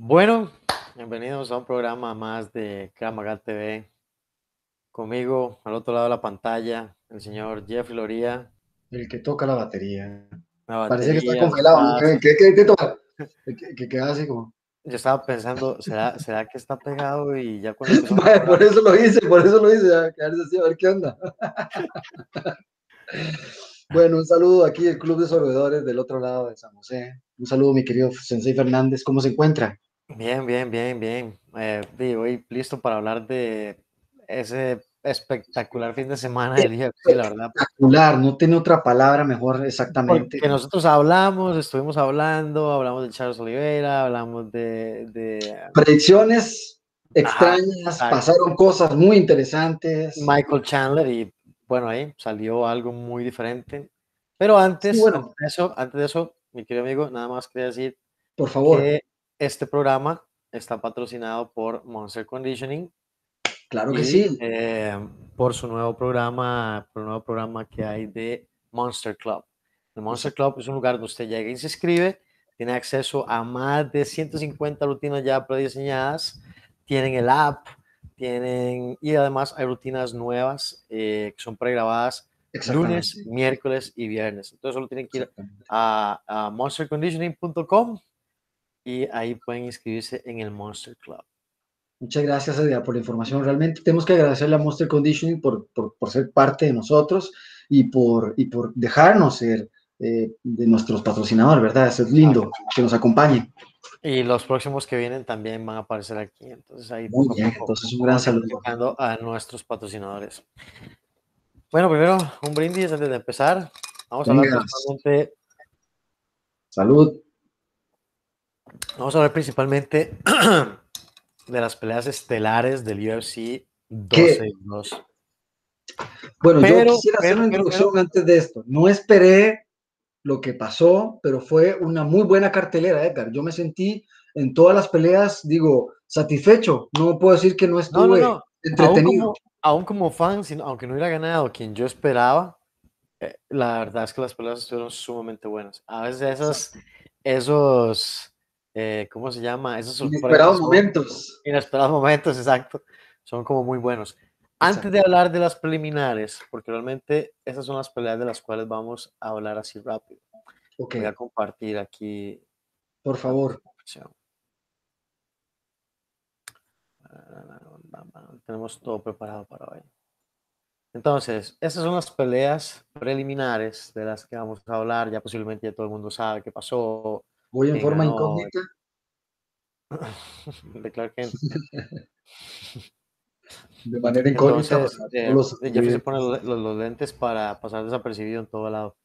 Bueno, bienvenidos a un programa más de Kramagal TV. Conmigo, al otro lado de la pantalla, el señor Jeffrey Loría. El que toca la batería. La Parece que está congelado. ¿Qué, qué, qué toca? Que, que queda así como. Yo estaba pensando, ¿será, ¿será que está pegado? Y ya cuando por eso lo hice, por eso lo hice. A quedarse así, a ver qué onda. Bueno, un saludo aquí del Club de Sorbedores del otro lado de San José. Un saludo, mi querido Sensei Fernández. ¿Cómo se encuentra? Bien, bien, bien, bien. Eh, hoy listo para hablar de ese espectacular fin de semana del UFC, la verdad. Espectacular, no tiene otra palabra mejor exactamente. Porque nosotros hablamos, estuvimos hablando, hablamos de Charles Oliveira, hablamos de, de Predicciones extrañas, pasaron cosas muy interesantes. Michael Chandler y bueno, ahí salió algo muy diferente. Pero antes, Sí, bueno. antes de eso, antes de eso, mi querido amigo, nada más quería decir Por favor, que este programa está patrocinado por Monster Conditioning claro que y, sí. eh, por su nuevo programa, por el nuevo programa que hay de Monster Club. El Monster Club es un lugar donde usted llega y se inscribe, tiene acceso a más de 150 rutinas ya prediseñadas, tienen el app, tienen y además hay rutinas nuevas eh, que son pregrabadas lunes, miércoles y viernes. Entonces solo tienen que ir a, a monsterconditioning.com y ahí pueden inscribirse en el Monster Club. Muchas gracias, Edgar, por la información. Realmente tenemos que agradecerle a Monster Conditioning por, por, por ser parte de nosotros y por, y por dejarnos ser eh, de nuestros patrocinadores, ¿verdad? Eso es lindo, que nos acompañen. Y los próximos que vienen también van a aparecer aquí. Entonces ahí Muy poco bien, poco entonces un gran saludo. a nuestros patrocinadores. Bueno, primero un brindis antes de empezar. Vamos a hablar Salud. Vamos a hablar principalmente de las peleas estelares del UFC 262. Bueno, Pero- yo quisiera hacer pero- una pero- introducción antes de esto. No esperé lo que pasó, pero fue una muy buena cartelera, Edgar. Yo me sentí en todas las peleas, digo, satisfecho. No puedo decir que no No, no, estuve no. Aún entretenido. como, aún como fan, sino- aunque no hubiera ganado quien yo esperaba, eh, la verdad es que las peleas estuvieron sumamente buenas. A veces esas, esos, eh, ¿cómo se llama? Esos Inesperados momentos. inesperados momentos, exacto, son como muy buenos. Antes de hablar de las preliminares, porque realmente esas son las peleas de las cuales vamos a hablar así rápido. Ok, Voy a compartir aquí por favor. Tenemos todo preparado para hoy. Entonces, esas son las peleas preliminares de las que vamos a hablar. Ya posiblemente ya todo el mundo sabe qué pasó. Voy en ¿Quién forma ganó? incógnita. de Clark Kent. De manera incógnita. Entonces, eh, los Jeffrey se pone los, lentes para pasar desapercibido en todo lado.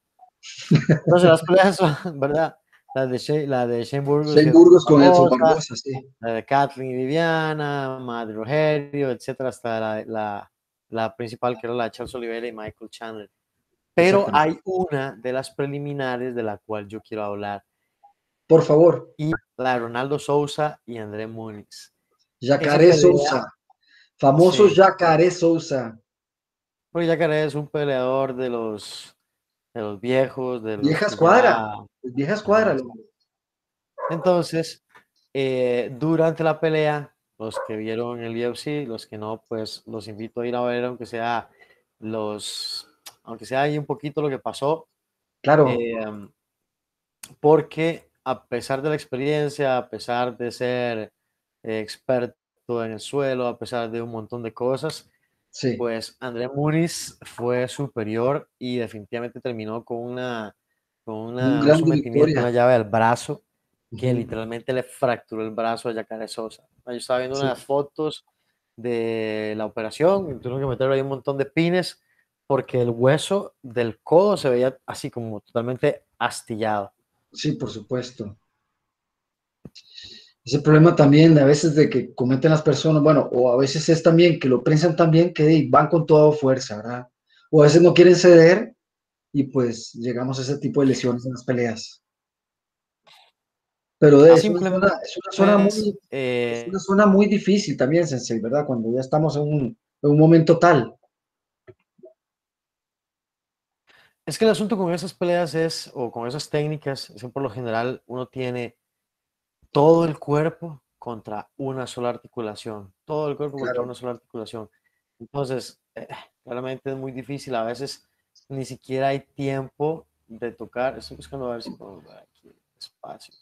Entonces, las peleas son, ¿verdad? La de Shane, la de Shane Burgos, Shane Burgos con Edson Barbosa, Barbosa, sí. la de Kathleen y Viviana, Madre Rogerio, etcétera, hasta la, la, la principal que era la de Charles Oliveira y Michael Chandler. Pero hay una de las preliminares de la cual yo quiero hablar, Por favor, y la de Ronaldo Sousa y André Muniz. Yacaré pelea- Sousa. Famoso Sí. Yacaré Sousa. Porque Yacaré es un peleador de los, de los viejos, de los Vieja escuadra. ya- Vieja escuadra. Entonces, eh, durante la pelea, los que vieron el UFC, los que no, pues los invito a ir a ver, aunque sea los, aunque sea ahí un poquito lo que pasó, Claro. eh, porque a pesar de la experiencia, a pesar de ser eh, experto en el suelo, a pesar de un montón de cosas, sí. pues André Muniz fue superior y definitivamente terminó con una, con una, un sometimiento, una llave al brazo que Ujú. literalmente le fracturó el brazo a Yacaré Sosa. Yo estaba viendo Sí. unas fotos de la operación tuvieron que meterle ahí un montón de pines porque el hueso del codo se veía así como totalmente astillado. Sí, por supuesto. Ese problema también de a veces de que cometen las personas, bueno, o a veces es también que lo piensan también que van con toda fuerza, ¿verdad? O a veces no quieren ceder y pues llegamos a ese tipo de lesiones en las peleas. Pero de, es, una zona, es una zona muy, eh, es una zona muy difícil también, Sensei, ¿verdad? Cuando ya estamos en un, en un momento tal. Es que el asunto con esas peleas es, o con esas técnicas, es que por lo general uno tiene todo el cuerpo contra una sola articulación, todo el cuerpo contra una sola articulación. Entonces, eh, claramente es muy difícil, a veces ni siquiera hay tiempo de tocar. Estoy buscando a ver si puedo ver aquí espacio.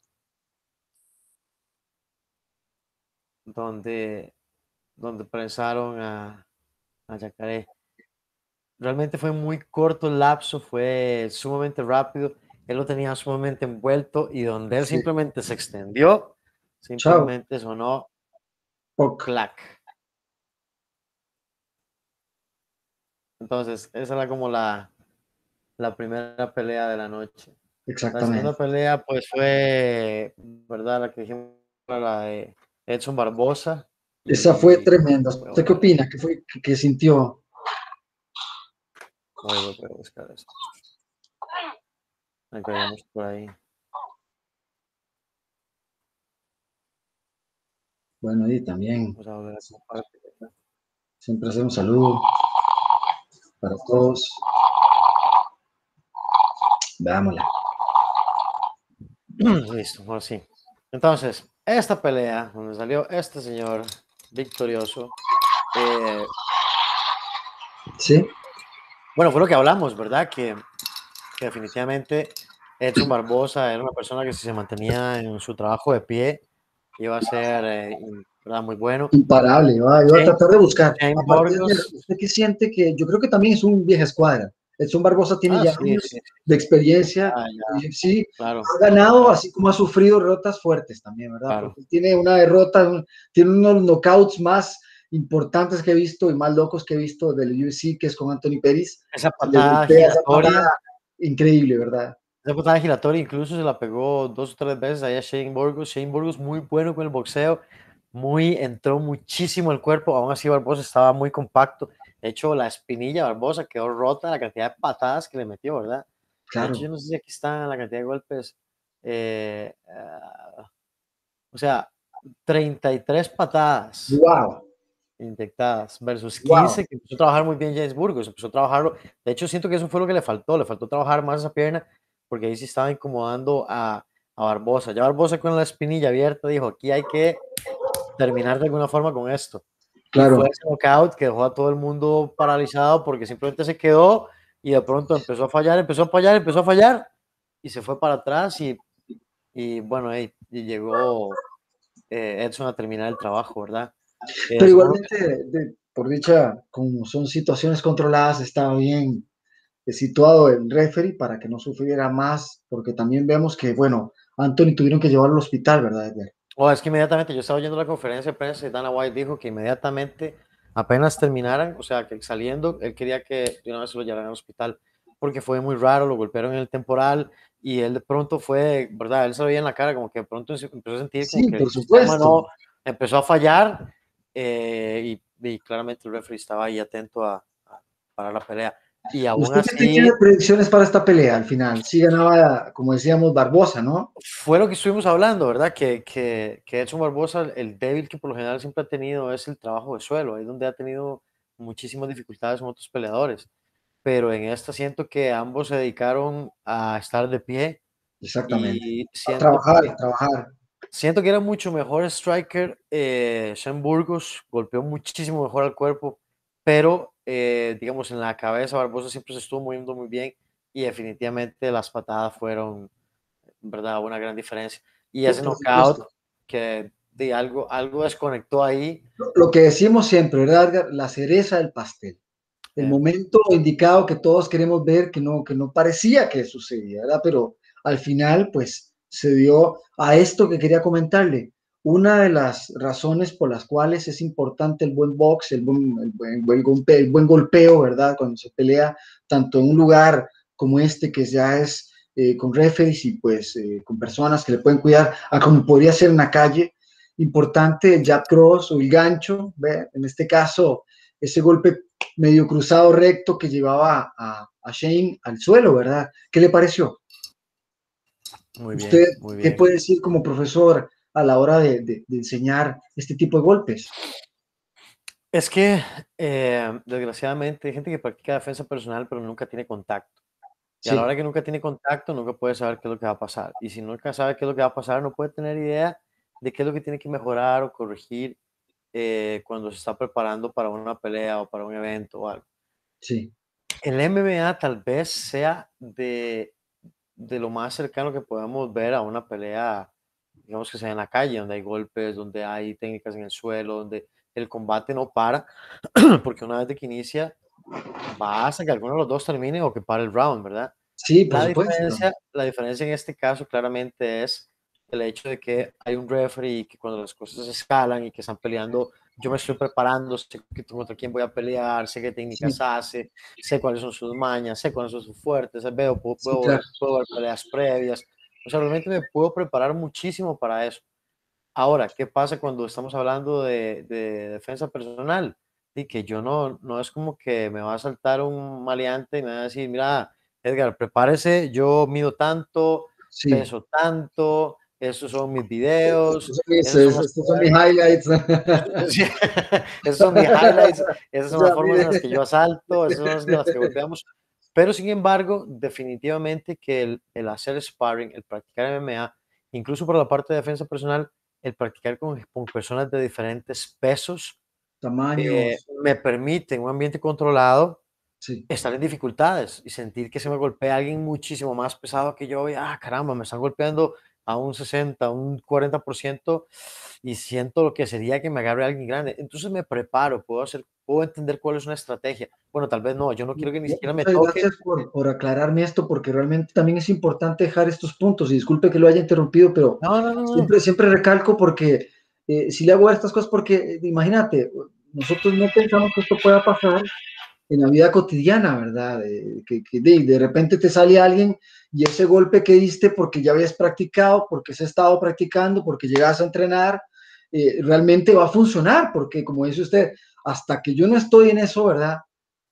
Donde, donde presaron a, a Yacaré. Realmente fue muy corto el lapso, fue sumamente rápido. Él lo tenía sumamente envuelto y donde él simplemente se extendió, simplemente sonó clac. Entonces, esa era como la, la primera pelea de la noche. Exactamente. La segunda pelea, pues fue, ¿verdad? La que dijimos, la de Edson Barbosa. Esa fue tremenda. ¿Usted qué opina? ¿Qué, fue, qué, sintió? Voy, a buscar esto. Ahí por ahí. Bueno, y también. Siempre hacemos saludo para todos. Veámosla. Listo, ahora sí. Entonces, esta pelea, donde salió este señor victorioso. Eh, sí. Bueno, fue lo que hablamos, ¿verdad? Que, que, definitivamente Edson Barbosa era una persona que si se mantenía en su trabajo de pie, iba a ser eh, muy bueno. Imparable, iba, a tratar de buscar. ¿Usted qué siente que yo creo que también es un vieja escuadra? Edson Barbosa tiene ah, ya años de experiencia, ah, sí, ha ganado, así como ha sufrido derrotas fuertes también, ¿verdad? Porque tiene una derrota, tiene unos knockouts más importantes que he visto y más locos que he visto del UFC, que es con Anthony Pérez. Esa patada giratoria. increíble, ¿verdad? Esa patada giratoria incluso se la pegó dos o tres veces ahí a Shane Burgos. Shane Burgos muy bueno con el boxeo, muy, entró muchísimo el cuerpo, aún así Barbosa estaba muy compacto de hecho, la espinilla Barbosa quedó rota la cantidad de patadas que le metió, ¿verdad? Claro. yo no sé si aquí está la cantidad de golpes. Eh, ah, o sea, 33 patadas. ¡Wow! Inyectadas versus 15 que empezó a trabajar muy bien James Burgos. Empezó a trabajarlo. De hecho, siento que eso fue lo que le faltó. Le faltó trabajar más esa pierna porque ahí sí estaba incomodando a, a Barbosa. Ya Barbosa con la espinilla abierta dijo: aquí hay que terminar de alguna forma con esto. Claro. Fue ese knockout que dejó a todo el mundo paralizado porque simplemente se quedó y de pronto empezó a fallar, empezó a fallar, empezó a fallar y se fue para atrás y, y bueno, y llegó eh, Edson a terminar el trabajo, ¿verdad? Pero igualmente, por dicha, como son situaciones controladas, estaba bien situado el referee para que no sufriera más, porque también vemos que, bueno, Anthony tuvieron que llevarlo al hospital, ¿verdad, Edgar? Oh, es que inmediatamente yo estaba oyendo la conferencia de prensa y Dana White dijo que inmediatamente, apenas terminaran, o sea, que saliendo, él quería que de una vez se lo llevaran al hospital, porque fue muy raro, lo golpearon en el temporal y él de pronto fue, ¿verdad? Él se veía en la cara, como que de pronto empezó a sentir como que por supuesto. empezó a fallar eh, y, claramente el referee estaba ahí atento a, a parar la pelea. Y aún ¿Usted así, tiene predicciones para esta pelea al final? Sí ganaba, como decíamos, Barbosa, ¿no? Fue lo que estuvimos hablando, ¿verdad? Que, que, que Edson Barbosa, el débil que por lo general siempre ha tenido es el trabajo de suelo, ahí donde ha tenido muchísimas dificultades con otros peleadores. Pero en esta siento que ambos se dedicaron a estar de pie. Exactamente. Y a trabajar, a trabajar. Siento que era mucho mejor striker. Eh, Sean Burgos golpeó muchísimo mejor al cuerpo, pero eh, digamos, en la cabeza, Barbosa siempre se estuvo moviendo muy bien y definitivamente las patadas fueron, ¿verdad? Una gran diferencia. Y ese knockout que de algo, algo desconectó ahí. Lo que decimos siempre, ¿verdad? La cereza del pastel. El momento indicado que todos queremos ver, que no, que no parecía que sucedía, ¿verdad? Pero al final, pues, se dio a esto que quería comentarle una de las razones por las cuales es importante el buen box, el buen, el buen, golpeo, ¿verdad? Cuando se pelea tanto en un lugar como este, que ya es eh, con referees y pues eh, con personas que le pueden cuidar, como podría ser en la calle. Importante el jab cross o el gancho, ¿ve? en este caso, ese golpe medio cruzado recto que llevaba a, a Shane al suelo, ¿verdad? ¿Qué le pareció? Muy bien, ¿Usted muy bien. qué puede decir como profesor? a la hora de, enseñar este tipo de golpes? Es que, eh, desgraciadamente, hay gente que practica defensa personal, pero nunca tiene contacto. Y a la hora que nunca tiene contacto, nunca puede saber qué es lo que va a pasar. Y si nunca sabe qué es lo que va a pasar, no puede tener idea de qué es lo que tiene que mejorar o corregir eh, cuando se está preparando para una pelea o para un evento o algo. Sí. El MMA tal vez sea de, de lo más cercano que podemos ver a una pelea, digamos que sea en la calle, donde hay golpes, donde hay técnicas en el suelo, donde el combate no para, porque una vez que inicia, va hasta que alguno de los dos termine o que pare el round, ¿verdad? Sí, por la supuesto. Diferencia, la diferencia en este caso claramente es el hecho de que hay un referee y que cuando las cosas escalan y que están peleando, yo me estoy preparando, sé contra quién voy a pelear, sé qué técnicas hace, sé cuáles son sus mañas, sé cuáles son sus fuertes, veo, puedo, puedo, puedo ver peleas previas. O sea, realmente me puedo preparar muchísimo para eso. Ahora, ¿qué pasa cuando estamos hablando de, de defensa personal? Y que yo no, no es como que me va a saltar un maleante y me va a decir, mira, Edgar, prepárese, yo mido tanto, sí. peso tanto, esos son mis videos. Estos son, mis highlights. esos son mis highlights. Esas son las formas en las que yo asalto, esas son las que golpeamos. Pero sin embargo, definitivamente que el, el, hacer sparring, el practicar MMA, incluso por la parte de defensa personal, el practicar con, con personas de diferentes pesos, tamaños, eh, me permite en un ambiente controlado sí. estar en dificultades y sentir que se me golpea alguien muchísimo más pesado que yo y, ah, caramba, me están golpeando a un 60, un 40% y siento lo que sería que me agarre alguien grande. Entonces me preparo, puedo hacer, puedo entender cuál es una estrategia. Bueno, tal vez no, yo no quiero que ni siquiera me toque. Gracias por, por aclararme esto, porque realmente también es importante dejar estos puntos. Y disculpe que lo haya interrumpido, pero no, no, no, siempre, siempre recalco porque eh, si le hago estas cosas, porque imagínate, nosotros no pensamos que esto pueda pasar en la vida cotidiana, ¿verdad? Eh, que, que de, de, repente te sale alguien y ese golpe que diste porque ya habías practicado, porque se ha estado practicando, porque llegas a entrenar, eh, realmente va a funcionar, porque como dice usted, hasta que yo no estoy en eso, ¿verdad?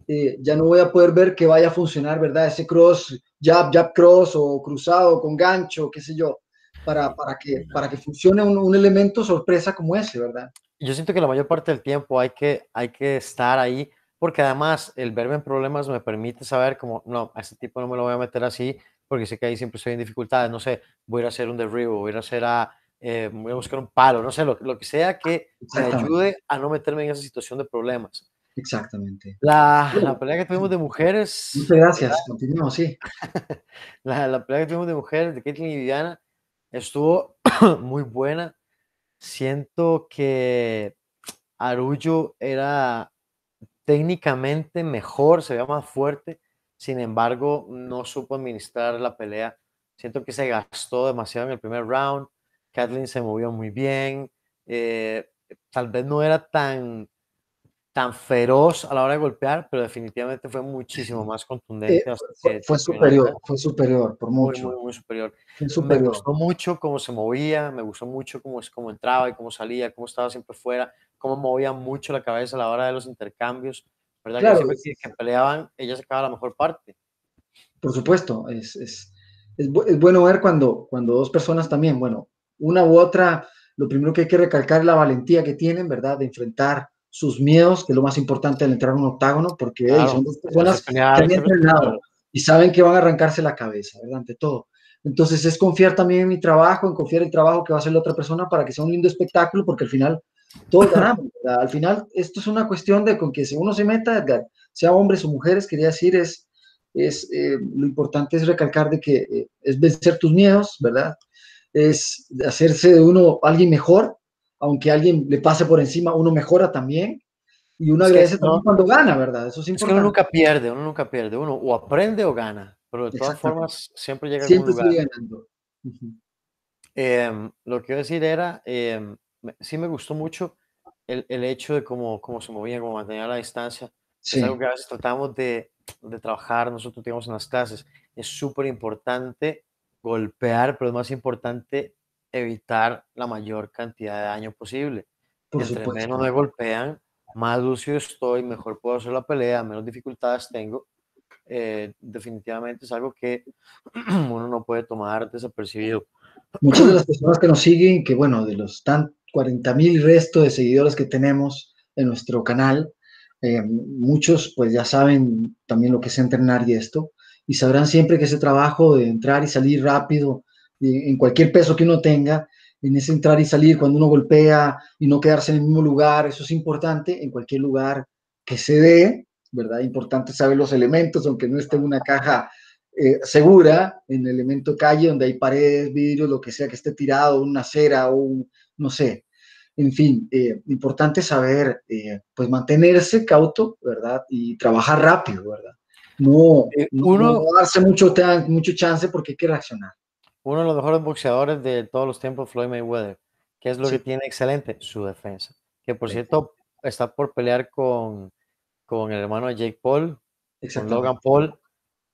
Eh, ya no voy a poder ver que vaya a funcionar, ¿verdad? Ese cross, jab, jab cross o cruzado con gancho, qué sé yo, para, para, que, para que funcione un, un elemento sorpresa como ese, ¿verdad? Yo siento que la mayor parte del tiempo hay que, hay que estar ahí porque además el verme en problemas me permite saber como, no, a este tipo no me lo voy a meter así, porque sé que ahí siempre estoy en dificultades, no sé, voy a ir a hacer un derribo, voy a ir a hacer a, eh, voy a buscar un palo, no sé, lo, lo que sea que me ayude a no meterme en esa situación de problemas. Exactamente. La, la pelea que tuvimos de mujeres. Muchas gracias, continuamos, sí. la, la pelea que tuvimos de mujeres, de Caitlyn y Viviana, estuvo muy buena. Siento que Arullo era técnicamente mejor, se veía más fuerte, sin embargo, no supo administrar la pelea. Siento que se gastó demasiado en el primer round. Kathleen se movió muy bien. Eh, tal vez no era tan, tan feroz a la hora de golpear, pero definitivamente fue muchísimo más contundente. Eh, fue, fue superior, fue superior, por mucho. Muy, muy, muy superior. superior. Me gustó mucho cómo se movía, me gustó mucho cómo, cómo entraba y cómo salía, cómo estaba siempre fuera cómo movía mucho la cabeza a la hora de los intercambios, ¿verdad? Claro, que siempre que, peleaban, ella sacaba la mejor parte. Por supuesto, es, es, es, es, bueno ver cuando, cuando dos personas también, bueno, una u otra, lo primero que hay que recalcar es la valentía que tienen, ¿verdad? De enfrentar sus miedos, que es lo más importante al entrar a un octágono, porque Claro, hey, son dos personas que han entrenado y saben que van a arrancarse la cabeza, ¿verdad? Ante todo. Entonces es confiar también en mi trabajo, en confiar en el trabajo que va a hacer la otra persona para que sea un lindo espectáculo, porque al final todos ganamos. ¿verdad? Al final esto es una cuestión de con que si uno se meta, Edgar, sea hombres o mujeres, quería decir, es, es eh, lo importante es recalcar de que eh, es vencer tus miedos, ¿verdad? Es hacerse de uno alguien mejor, aunque alguien le pase por encima, uno mejora también. Y uno Es que agradece no- también cuando gana, ¿verdad? Eso es Es que importante. uno nunca pierde, uno nunca pierde, uno o aprende o gana, pero de todas formas siempre llega a algún Siempre lugar. ganando. Em, lo que a decir era, em, me- sí me gustó mucho el, el hecho de cómo, cómo se movía, cómo mantenía la distancia. Sí, Es algo que a veces tratamos de, de trabajar, nosotros digamos en las clases. Es súper importante golpear, pero es más importante evitar la mayor cantidad de daño posible. por Entre supuesto. menos me golpean, más lúcido estoy, mejor puedo hacer la pelea, menos dificultades tengo. Eh, definitivamente es algo que uno no puede tomar desapercibido. Muchas de las personas que nos siguen, que bueno, de los tan 40 mil resto de seguidores que tenemos en nuestro canal, eh, muchos pues ya saben también lo que es entrenar y esto, y sabrán siempre que ese trabajo de entrar y salir rápido en cualquier peso que uno tenga en ese entrar y salir, cuando uno golpea y no quedarse en el mismo lugar, eso es importante en cualquier lugar que se dé, ¿verdad? Importante saber los elementos, aunque no esté en una caja eh, segura, en el elemento calle, donde hay paredes, vidrios, lo que sea que esté tirado, una acera o un, no sé. En fin, eh, importante saber, eh, pues mantenerse cauto, ¿verdad? Y trabajar rápido, ¿verdad? No, uno, no darse mucho, mucho chance porque hay que reaccionar uno de los mejores boxeadores de todos los tiempos, Floyd Mayweather. ¿Qué es lo que tiene excelente? Su defensa. Que por cierto, está por pelear con, con el hermano de Jake Paul, con Logan Paul,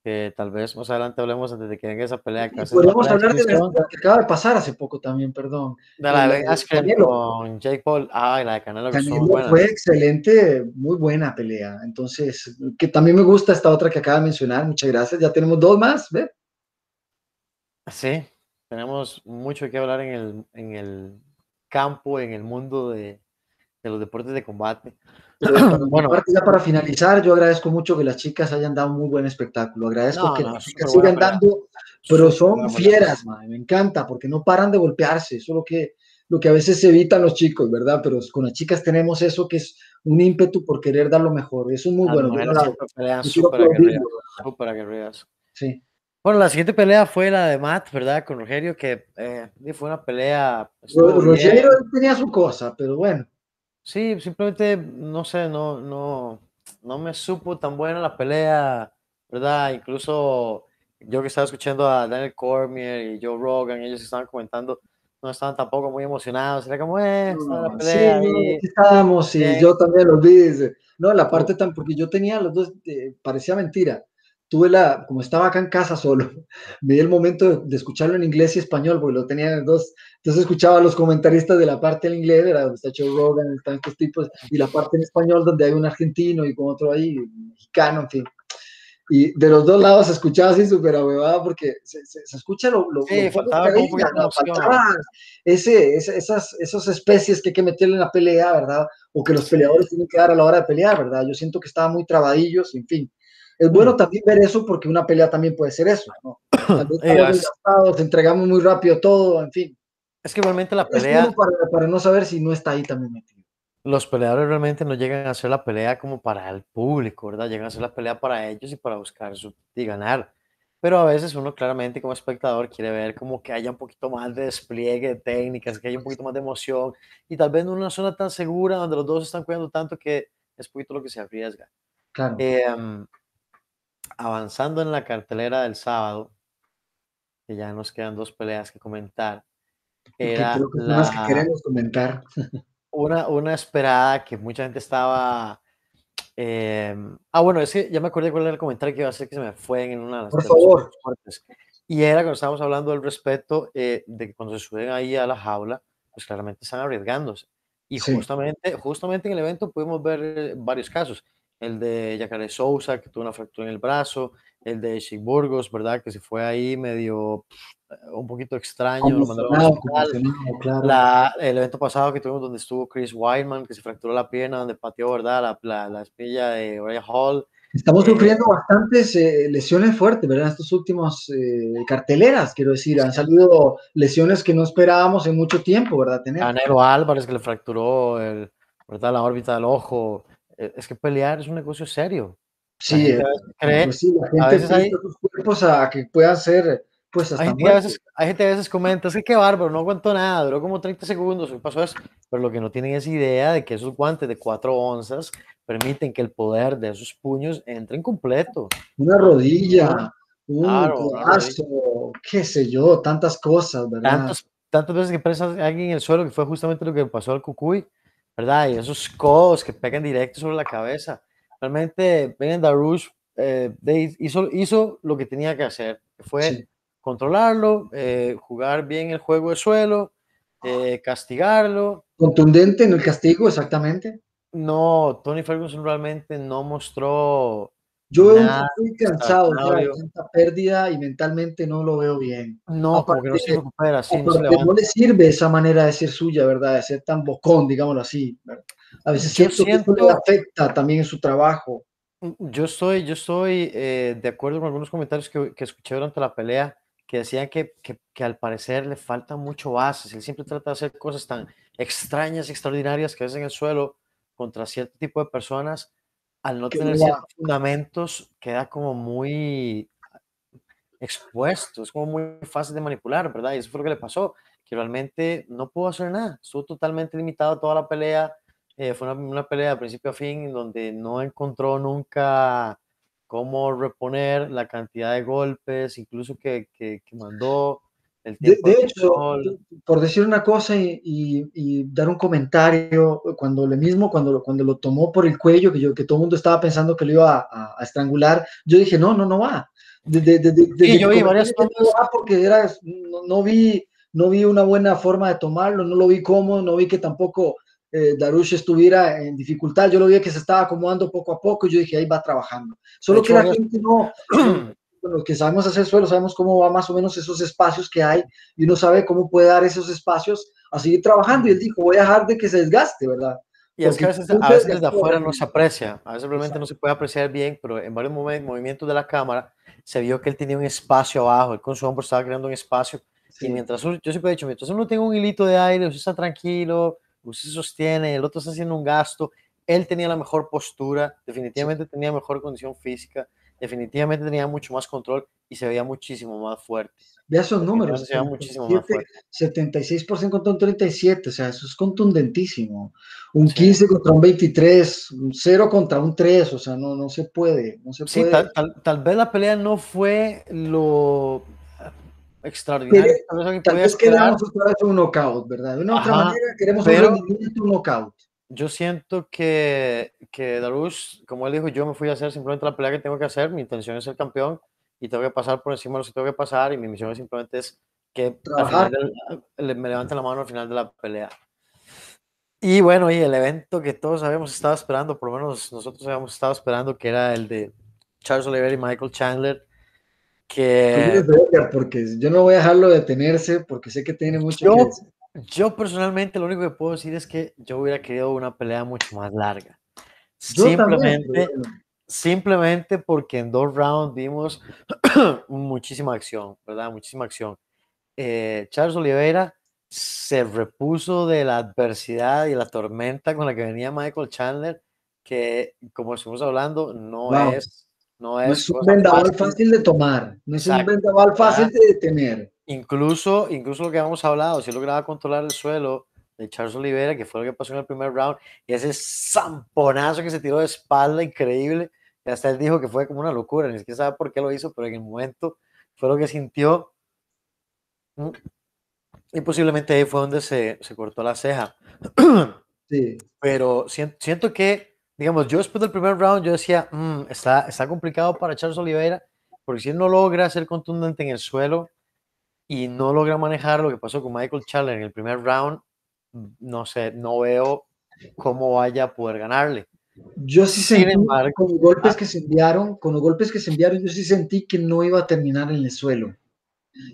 que tal vez más adelante hablemos antes de que venga esa pelea. podemos hablar de la que acaba de pasar hace poco también, perdón. De la de con Jake Paul. Ah, la de Canelo, Canelo fue excelente, muy buena pelea. Entonces, que también me gusta esta otra que acaba de mencionar. Muchas gracias. Ya tenemos dos más, ¿ve? Sí, tenemos mucho que hablar en el, en el campo, en el mundo de, de los deportes de combate. bueno, ya para finalizar, yo agradezco mucho que las chicas hayan dado un muy buen espectáculo. Agradezco que las chicas sigan dando, pero son fieras, me encanta, porque no paran de golpearse. Eso es lo que, lo que a veces se evitan los chicos, ¿verdad? Pero con las chicas tenemos eso que es un ímpetu por querer dar lo mejor. Eso es muy bueno. Sí. Bueno, la siguiente pelea fue la de Matt, ¿verdad? Con Rogerio, que eh, fue una pelea. Rogerio tenía su cosa, pero bueno. Sí, simplemente, no sé, no, no, no me supo tan buena la pelea, ¿verdad? Incluso yo que estaba escuchando a Daniel Cormier y Joe Rogan, ellos estaban comentando, no estaban tampoco muy emocionados, era como, eh, la pelea. Sí, estábamos, y yo también lo vi. No, la parte tan, porque yo tenía los dos, eh, parecía mentira tuve la, como estaba acá en casa solo, me di el momento de, escucharlo en inglés y español, porque lo tenía en dos, entonces escuchaba a los comentaristas de la parte en inglés, era donde está Joe Rogan, están estos tipos, y la parte en español donde hay un argentino y con otro ahí, mexicano, en fin. Y de los dos lados se escuchaba así súper ahuevada porque se, se, escucha lo, lo, sí, faltaba, ese, esas, esas especies que hay que meterle en la pelea, ¿verdad? O que los peleadores tienen que dar a la hora de pelear, ¿verdad? Yo siento que estaban muy trabadillos, en fin. Es bueno mm. también ver eso porque una pelea también puede ser eso, ¿no? estamos entregamos muy rápido todo, en fin. Es que igualmente la pelea... para, para, no saber si no está ahí también metido. Los peleadores realmente no llegan a hacer la pelea como para el público, ¿verdad? Llegan a hacer la pelea para ellos y para buscar su, y ganar. Pero a veces uno claramente como espectador quiere ver como que haya un poquito más de despliegue de técnicas, que haya un poquito más de emoción y tal vez en una zona tan segura donde los dos están cuidando tanto que es poquito lo que se arriesga. Claro. Eh, avanzando en la cartelera del sábado, que ya nos quedan dos peleas que comentar. Era la, que queremos comentar. Una, una esperada que mucha gente estaba. Em, ah, bueno, es que ya me acordé cuál era el comentario que iba a hacer que se me fue en una de las. Por favor. Y era cuando estábamos hablando del respeto eh, de que cuando se suben ahí a la jaula, pues claramente están arriesgándose. Y justamente, justamente en el evento pudimos ver eh, varios casos el de Jacare Sousa, que tuvo una fractura en el brazo, el de Chic Burgos, ¿verdad? Que se fue ahí medio un poquito extraño, la, el evento pasado que tuvimos donde estuvo Chris Weidman, que se fracturó la pierna, donde pateó, ¿verdad? La, la, la espilla de Uriah Hall. Estamos eh, sufriendo bastantes eh, lesiones fuertes, ¿verdad? Estos últimos eh, carteleras, quiero decir, han salido lesiones que no esperábamos en mucho tiempo, ¿verdad? Tener. A Nero Álvarez que le fracturó el, ¿verdad? la órbita del ojo. Eh, es que pelear es un negocio serio. Sí, la gente, pues a veces hay, sus cuerpos a que puedan ser, pues hasta hay gente, a veces, hay gente a veces comenta, es que qué bárbaro, no aguanto nada, duró como 30 segundos, ¿qué pasó eso? Pero lo que no tienen es idea de que esos guantes de 4 onzas permiten que el poder de esos puños entre en completo. Una rodilla, un claro, qué sé yo, tantas cosas, ¿verdad? tantas veces que presa alguien en el suelo, que fue justamente lo que pasó al Cucuy, ¿verdad? Y esos codos que pegan directo sobre la cabeza. Realmente, Ben Darush eh, hizo, hizo lo que tenía que hacer, fue controlarlo, eh, jugar bien el juego de suelo, eh, castigarlo. Contundente en el castigo, exactamente. No, Tony Ferguson realmente no mostró yo veo muy cansado, de tanta pérdida y mentalmente no lo veo bien. No, porque no se recupera, sí, no, no, le sirve esa manera de ser suya, ¿verdad? De ser tan bocón, digámoslo así. A veces siento, que eso le afecta también en su trabajo. Mm, yo estoy, yo estoy eh, de acuerdo con algunos comentarios que, que, escuché durante la pelea, que que decían que, que, que, al parecer le faltan mucho bases. Él siempre trata de hacer cosas tan extrañas, extraordinarias que a veces en el suelo contra cierto tipo de personas, al no tener ciertos fundamentos, queda como muy expuesto, es como muy fácil de manipular, ¿verdad? Y eso fue lo que le pasó, que realmente no pudo hacer nada, estuvo totalmente limitado toda la pelea, eh, fue una, una, pelea de principio a fin donde no encontró nunca cómo reponer la cantidad de golpes, incluso que, que, que mandó. El de, de hecho, por decir una cosa y, y, y, dar un comentario, cuando le mismo, cuando lo, cuando lo tomó por el cuello, que, yo, que todo el mundo estaba pensando que lo iba a, a, a estrangular, yo dije, no, no, no va. De, de, sí, yo vi varias cosas. porque era, no, no, vi, no vi una buena forma de tomarlo, no lo vi cómodo, no vi que tampoco eh, Darush estuviera en dificultad. Yo lo vi que se estaba acomodando poco a poco y yo dije, ahí va trabajando. Solo que la gente no, bueno, que sabemos hacer suelo, sabemos cómo va más o menos esos espacios que hay y uno sabe cómo puede dar esos espacios a seguir trabajando. Y él dijo, voy a dejar de que se desgaste, ¿verdad? Y es que a veces, a veces desde afuera no se aprecia, a veces realmente no se puede apreciar bien, pero en varios movimientos de la cámara se vio que él tenía un espacio abajo, él con su hombro estaba creando un espacio. Sí. Y mientras yo siempre he dicho, mientras uno tenga un hilito de aire, usted está tranquilo, usted sostiene, el otro está haciendo un gasto, él tenía la mejor postura, definitivamente sí. tenía mejor condición física, definitivamente tenía mucho más control y se veía muchísimo más fuerte. Vea esos números. Se veía muchísimo más fuerte. 76% contra un 37, o sea, eso es contundentísimo. Un sí. 15 contra un 23, un 0 contra un 3, o sea, no, no se puede. No se sí, puede. Tal, tal, tal, vez la pelea no fue lo extraordinario. Tal vez, tal vez queramos otra vez un knockout, ¿verdad? De una Ajá, otra manera queremos pero, un knockout. Yo siento que, que Darush, como él dijo, yo me fui a hacer simplemente la pelea que tengo que hacer, mi intención es ser campeón y tengo que pasar por encima de lo que tengo que pasar y mi misión es simplemente es que del, me levanten la mano al final de la pelea. Y bueno, y el evento que todos habíamos estado esperando, por lo menos nosotros habíamos estado esperando, que era el de Charles Oliveira y Michael Chandler, que... Porque yo no voy a dejarlo detenerse porque sé que tiene mucho yo, que. Yo personalmente lo único que puedo decir es que yo hubiera querido una pelea mucho más larga. Yo simplemente, también, simplemente porque en dos rounds vimos muchísima acción, ¿verdad? Muchísima acción. Eh, Charles Oliveira se repuso de la adversidad y la tormenta con la que venía Michael Chandler, que como estuvimos hablando, no Wow. es, no es, No es un vendaval fácil. fácil de tomar, no es un vendaval fácil de detener. Incluso, incluso lo que hemos hablado, si lograba controlar el suelo de Charles Oliveira, que fue lo que pasó en el primer round, y ese zamponazo que se tiró de espalda increíble, que hasta él dijo que fue como una locura, ni siquiera sabe por qué lo hizo, pero en el momento fue lo que sintió. Mm. Y posiblemente ahí fue donde se, se cortó la ceja. Sí. Pero siento, siento que, digamos, yo después del primer round, yo decía, "Mm, está, está complicado para Charles Oliveira, porque si él no logra ser contundente en el suelo y no logra manejar lo que pasó con Michael Chandler en el primer round, no sé, no veo cómo vaya a poder ganarle. Yo sí sentí embargo, con los golpes ah. que se enviaron, con los golpes que se enviaron, yo sí sentí que no iba a terminar en el suelo.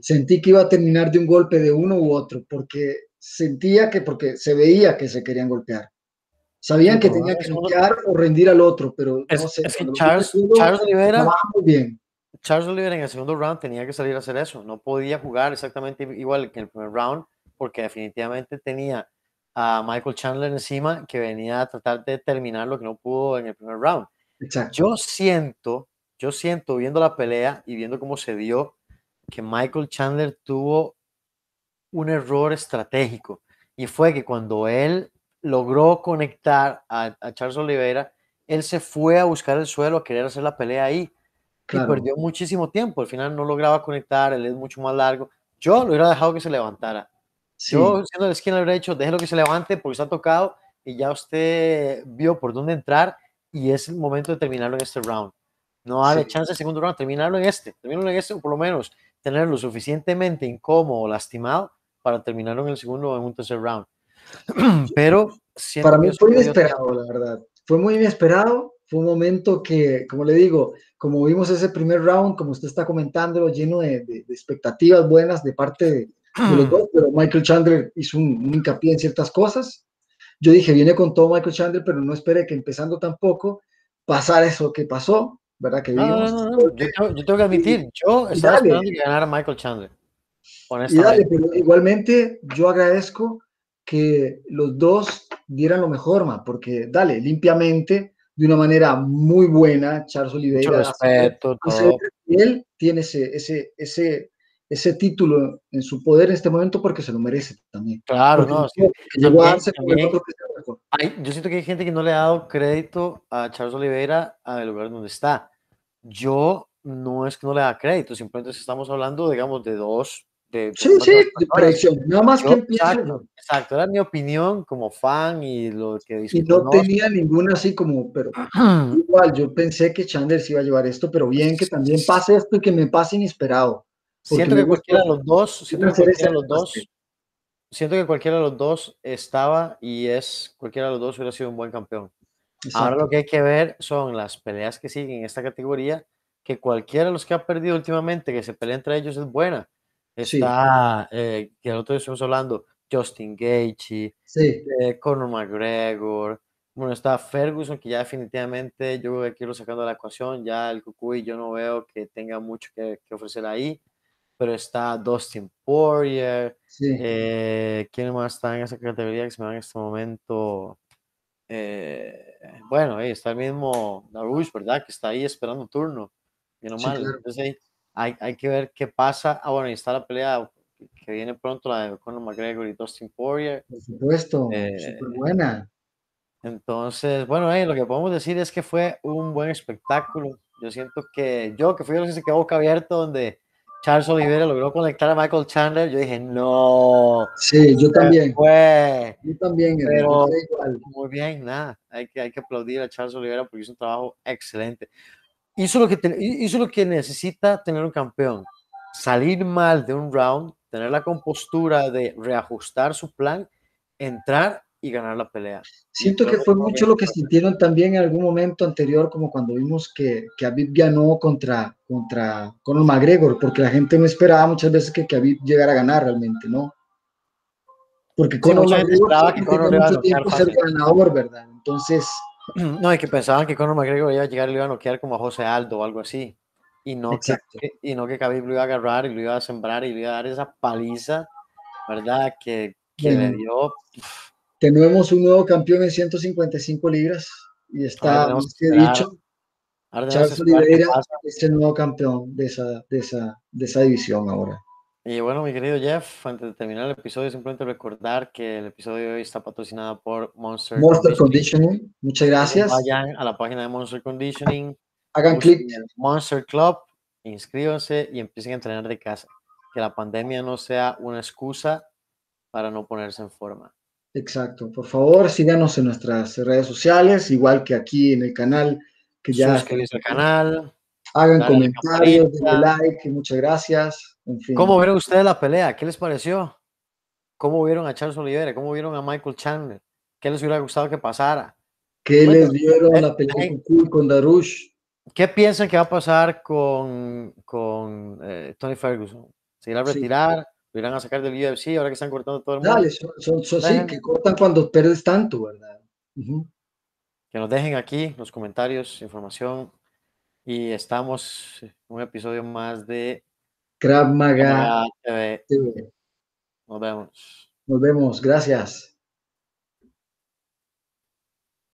Sentí que iba a terminar de un golpe de uno u otro, porque sentía que, porque se veía que se querían golpear. Sabían Sí, que tenían que noquear o rendir al otro, pero Es, no sé. es que Charles, Charles muy bien. Charles Oliveira en el segundo round tenía que salir a hacer eso. No podía jugar exactamente igual que en el primer round porque definitivamente tenía a Michael Chandler encima que venía a tratar de terminar lo que no pudo en el primer round. Exacto. Yo siento, yo siento viendo la pelea y viendo cómo se dio que Michael Chandler tuvo un error estratégico y fue que cuando él logró conectar a, a Charles Oliveira, él se fue a buscar el suelo a querer hacer la pelea ahí Claro. y perdió muchísimo tiempo. Al final no lograba conectar, él es mucho más largo. Yo lo hubiera dejado que se levantara. Sí. Yo, siendo de esquina, le hubiera dicho, déjelo que se levante porque está tocado y ya usted vio por dónde entrar y es el momento de terminarlo en este round. No darle Sí. chance al segundo round, terminarlo en este, terminarlo en este o por lo menos tenerlo suficientemente incómodo o lastimado para terminarlo en el segundo o en un tercer round. Pero Para mí fue inesperado, la verdad. Fue muy inesperado. Fue un momento que, como le digo, como vimos ese primer round, como usted está comentándolo, lleno de, de- de expectativas buenas de parte de, de los dos, pero Michael Chandler hizo un, un hincapié en ciertas cosas. Yo dije, viene con todo Michael Chandler, pero no espere que empezando tampoco pasar eso que pasó. ¿verdad? Que No, no, vimos. no, no, Yo, tengo, yo tengo que admitir, yo estaba dale. esperando que ganara Michael Chandler. Y dale, pero igualmente yo agradezco que los dos dieran lo mejor, ma, porque dale, limpiamente, de una manera muy buena, Charles Oliveira respeto, todo. él tiene ese, ese, ese, ese título en su poder en este momento porque se lo merece también. Claro, Porque no. sí. que llegó a También- darse con el también- otro que sea mejor. Hay- yo siento que hay gente que no le ha dado crédito a Charles Oliveira al lugar donde está. Yo no es que no le da crédito, simplemente estamos hablando, digamos, de dos. De, Sí, sí, de predicción. Nada más que Yo- empiece. exacto, exacto, era mi opinión como fan y lo que Y discutí. no tenía ninguna así como, pero igual, yo pensé que Chandler se iba a llevar esto, pero bien que también pase esto y que me pase inesperado. Siento que cualquiera de los dos, siento que cualquiera de los dos, siento que cualquiera de los dos estaba y es, cualquiera de los dos hubiera sido un buen campeón. Ahora Exacto. lo que hay que ver son las peleas que siguen en esta categoría, que cualquiera de los que ha perdido últimamente, que se pelea entre ellos, es buena. Sí. Está, eh, que el otro día estuvimos hablando, Justin Gaethje, Sí, eh, Conor McGregor, bueno, está Ferguson, que ya definitivamente yo creo que quiero sacando de la ecuación, ya el Cucuy yo no veo que tenga mucho que, que ofrecer ahí, pero está Dustin Poirier, sí. eh, ¿quién más está en esa categoría que se me da en este momento? Eh, bueno, ahí está el mismo Darush, ¿verdad? Que está ahí esperando turno. Bien o Sí, mal. claro. Entonces ahí hay, hay que ver qué pasa. Ah, bueno, y está la pelea que- viene pronto, la de Conor McGregor y Dustin Poirier. Por supuesto, Eh, súper buena. Entonces, bueno, ahí lo que podemos decir es que fue un buen espectáculo. Yo siento que yo, que fui los que se quedó boca abierto, donde Charles Oliveira logró conectar a Michael Chandler, yo dije, no, Sí, yo también. fue. Yo también, Pero- igual. Muy bien, nada, hay que, hay que aplaudir a Charles Oliveira porque hizo un trabajo excelente. Hizo lo que, te- hizo lo que necesita tener un campeón, salir mal de un round, tener la compostura de reajustar su plan, entrar y ganar la pelea. Siento que fue que mucho lo que que- sintieron también en algún momento anterior, como cuando vimos que, que Khabib ganó contra, contra Conor McGregor, porque la gente no esperaba muchas veces que Khabib llegara a ganar realmente, ¿no? Porque Conor gente McGregor esperaba que Conor mucho tiempo ser ganador, ¿verdad? Entonces, No, y que pensaban que Conor McGregor iba a llegar y lo iba a noquear como a José Aldo o algo así. Y no, que, Exacto. que- y no que Khabib lo iba a agarrar y lo iba a sembrar y le iba a dar esa paliza, ¿verdad? Que, que le dio. tenemos un nuevo campeón en 155 libras y Ahora está, tenemos más que dicho, Ahora Charles Oliveira es el nuevo campeón de esa, de esa, de esa división ahora. Y bueno, mi querido Jeff, antes de terminar el episodio, simplemente recordar que el episodio de hoy está patrocinado por Monster, Monster Conditioning. Conditioning, muchas gracias. Vayan a la página de Monster Conditioning, Hagan clic. Monster Club, inscríbanse y empiecen a entrenar de casa. Que la pandemia no sea una excusa para no ponerse en forma. Exacto. Por favor, síganos en nuestras redes sociales, igual que aquí en el canal, que ya Suscribirse al canal. Hagan comentarios, denle like, muchas gracias. En fin, ¿Cómo vieron ustedes la pelea? ¿Qué les pareció? ¿Cómo vieron a Charles Oliveira? ¿Cómo vieron a Michael Chandler? ¿Qué les hubiera gustado que pasara? ¿qué Bueno, les vieron eh, la pelea eh, con Cool, con Darush? ¿Qué piensan que va a pasar con, con eh, Tony Ferguson? ¿Se irá a Sí. retirar? ¿Lo irán a sacar del UFC ahora que están cortando todo el mundo? Dale, son, son, sí, que cortan cuando pierdes tanto, ¿verdad? Que nos dejen aquí los comentarios, información. Y estamos en un episodio más de Krav Maga TV. TV. Nos vemos. Nos vemos, gracias.